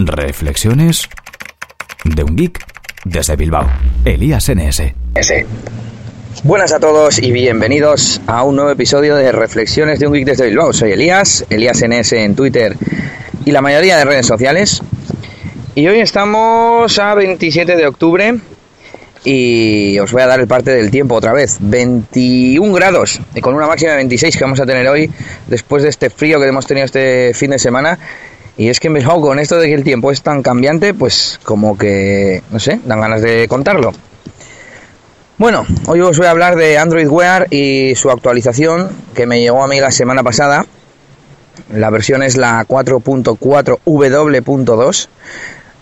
Reflexiones de un geek desde Bilbao. Elías NS. Buenas a todos y bienvenidos a un nuevo episodio de Reflexiones de un geek desde Bilbao. Soy Elías, Elías NS en Twitter y la mayoría de redes sociales. Y hoy estamos a 27 de octubre y os voy a dar el parte del tiempo otra vez. 21 grados y con una máxima de 26 que vamos a tener hoy después de este frío que hemos tenido este fin de semana y es que me con esto de que el tiempo es tan cambiante, pues como que, no sé, dan ganas de contarlo. Bueno, hoy os voy a hablar de Android Wear y su actualización que me llegó a mí la semana pasada. La versión es la 4.4W.2.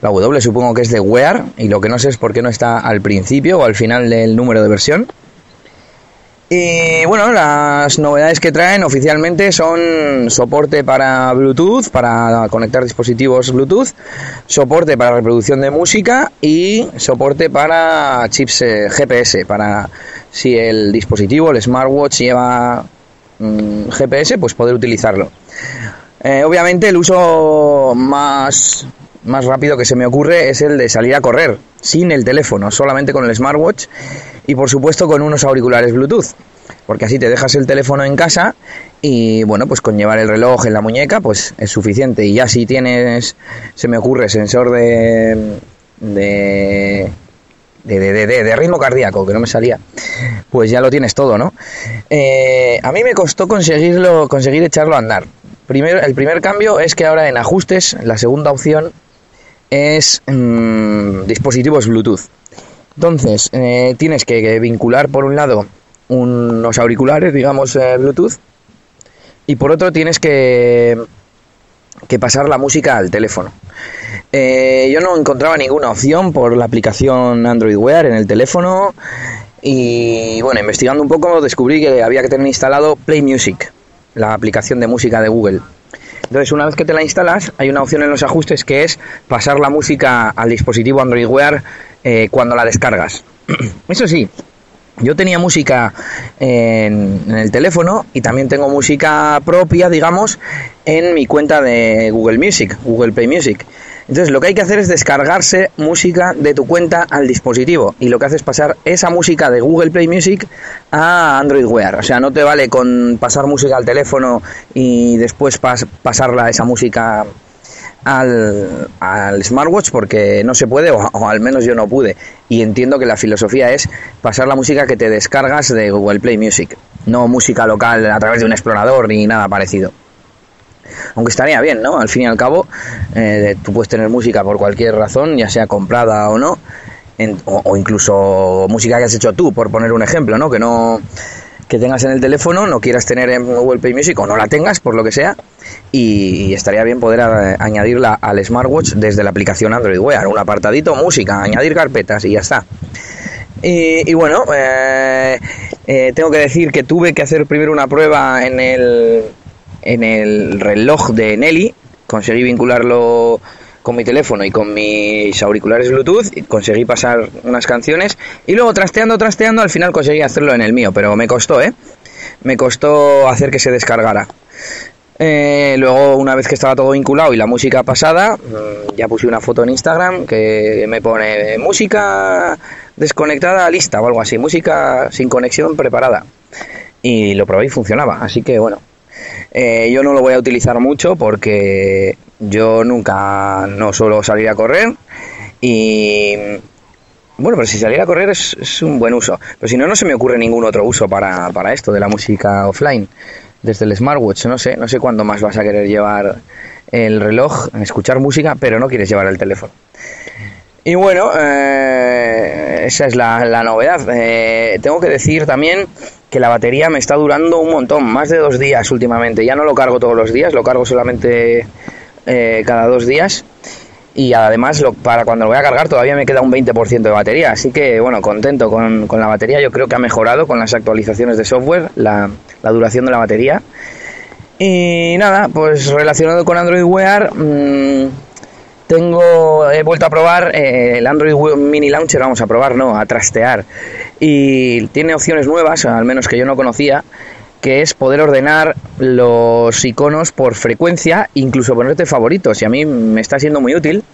La W supongo que es de Wear y lo que no sé es por qué no está al principio o al final del número de versión. Y bueno, las novedades que traen oficialmente son soporte para Bluetooth, para conectar dispositivos Bluetooth, soporte para reproducción de música y soporte para chips eh, GPS, para si el dispositivo, el smartwatch lleva mm, GPS, pues poder utilizarlo. Eh, obviamente el uso más, más rápido que se me ocurre es el de salir a correr sin el teléfono, solamente con el smartwatch y por supuesto con unos auriculares Bluetooth. Porque así te dejas el teléfono en casa y bueno, pues con llevar el reloj en la muñeca pues es suficiente. Y ya si tienes, se me ocurre, sensor de, de de, de, de, ritmo cardíaco, que no me salía, pues ya lo tienes todo, ¿no? Eh, a mí me costó conseguirlo, conseguir echarlo a andar. Primero, el primer cambio es que ahora en ajustes, la segunda opción es mmm, dispositivos Bluetooth. Entonces, eh, tienes que vincular por un lado unos auriculares, digamos, eh, Bluetooth, y por otro tienes que, que pasar la música al teléfono. Eh, yo no encontraba ninguna opción por la aplicación Android Wear en el teléfono y bueno, investigando un poco descubrí que había que tener instalado Play Music, la aplicación de música de Google. Entonces, una vez que te la instalas, hay una opción en los ajustes que es pasar la música al dispositivo Android Wear eh, cuando la descargas. Eso sí, yo tenía música en, en, el teléfono y también tengo música propia, digamos, en mi cuenta de Google Music, Google Play Music. Entonces lo que hay que hacer es descargarse música de tu cuenta al dispositivo. Y lo que hace es pasar esa música de Google Play Music a Android Wear. O sea, no te vale con pasar música al teléfono y después pas pasarla esa música al, smartwatch porque no se puede o, o, al menos yo no pude. Y entiendo que la filosofía es pasar la música que te descargas de Google Play Music. No música local a través de un explorador ni nada parecido aunque estaría bien, ¿no? Al fin y al cabo, eh, tú puedes tener música por cualquier razón, ya sea comprada o no, en, o, incluso música que has hecho tú, por poner un ejemplo, ¿no? Que no que tengas en el teléfono, no quieras tener en Google Play Music o no la tengas, por lo que sea, y estaría bien poder a, añadirla al smartwatch desde la aplicación Android Wear, un apartadito, música, añadir carpetas y ya está. Y, bueno, eh, eh, tengo que decir que tuve que hacer primero una prueba en el, en el reloj de Nelly, conseguí vincularlo con mi teléfono y con mis auriculares Bluetooth, conseguí pasar unas canciones y luego trasteando, trasteando, al final conseguí hacerlo en el mío, pero me costó, ¿eh? Me costó hacer que se descargara. Eh, luego, una vez que estaba todo vinculado y la música pasada, ya puse una foto en Instagram que me pone música desconectada lista o algo así, música sin conexión preparada. Y lo probé y funcionaba, así que bueno, eh, yo no lo voy a utilizar mucho porque yo nunca no suelo salir a correr y bueno, pero si salir a correr es, un buen uso. Pero si no, no se me ocurre ningún otro uso para, para esto de la música offline desde el smartwatch. No sé, no sé cuándo más vas a querer llevar el reloj, escuchar música, pero no quieres llevar el teléfono. Y bueno, eh, esa es la, la novedad. Eh, tengo que decir también que la batería me está durando un montón, más de dos días últimamente. Ya no lo cargo todos los días, lo cargo solamente eh, cada dos días. Y además, para cuando lo voy a cargar, todavía me queda un 20% de batería. Así que, bueno, contento con, con, la batería. Yo creo que ha mejorado con las actualizaciones de software la, la duración de la batería. Y nada, pues relacionado con Android Wear. Mmm, tengo, he vuelto a probar eh, el Android Mini Launcher, vamos a probar, no, a trastear. Y tiene opciones nuevas, al menos que yo no conocía, que es poder ordenar los iconos por frecuencia, incluso ponerte favoritos. Y a mí me está siendo muy útil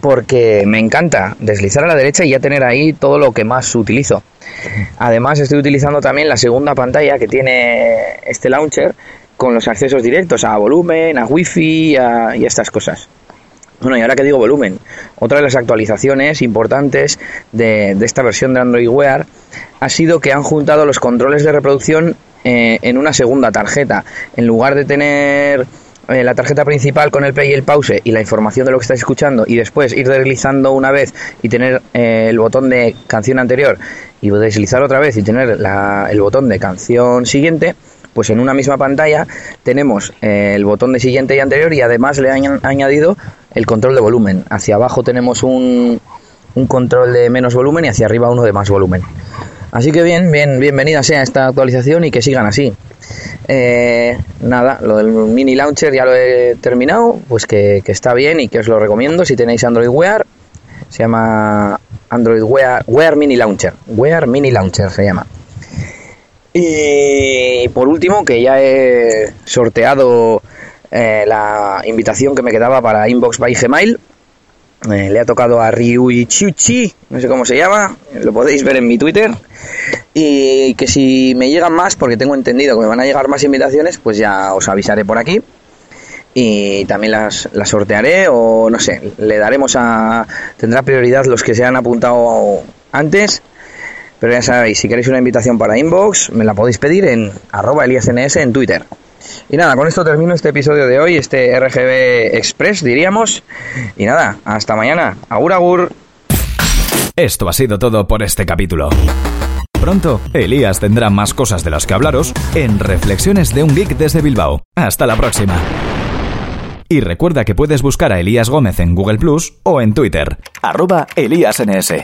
porque me encanta deslizar a la derecha y ya tener ahí todo lo que más utilizo. Además estoy utilizando también la segunda pantalla que tiene este launcher con los accesos directos a volumen, a wifi y a estas cosas. Bueno, y ahora que digo volumen, otra de las actualizaciones importantes de, esta versión de Android Wear ha sido que han juntado los controles de reproducción eh, en una segunda tarjeta. En lugar de tener eh, la tarjeta principal con el play y el pause y la información de lo que estáis escuchando y después ir deslizando una vez y tener eh, el botón de canción anterior y deslizar otra vez y tener el botón de canción siguiente, pues en una misma pantalla tenemos el botón de siguiente y anterior y además le han añadido el control de volumen. Hacia abajo tenemos un, un control de menos volumen y hacia arriba uno de más volumen. Así que bien, bien, bienvenida sea esta actualización y que sigan así. Eh, nada, lo del mini launcher ya lo he terminado, pues que, está bien y que os lo recomiendo si tenéis Android Wear. Se llama Android Wear, Wear Mini Launcher. Wear Mini Launcher se llama. Y por último, que ya he sorteado eh, la invitación que me quedaba para Inbox by Gmail. Eh, le ha tocado a Ryuichuchi, no sé cómo se llama, lo podéis ver en mi Twitter. Y que si me llegan más, porque tengo entendido que me van a llegar más invitaciones, pues ya os avisaré por aquí. Y también las, las sortearé o no sé, le daremos a... Tendrá prioridad los que se han apuntado antes. Pero ya sabéis, si queréis una invitación para inbox, me la podéis pedir en arroba eliasns en Twitter. Y nada, con esto termino este episodio de hoy, este RGB Express, diríamos. Y nada, hasta mañana. Agur, agur. Esto ha sido todo por este capítulo. Pronto, Elías tendrá más cosas de las que hablaros en Reflexiones de un Geek desde Bilbao. Hasta la próxima. Y recuerda que puedes buscar a Elías Gómez en Google Plus o en Twitter. Arroba ElíasNS.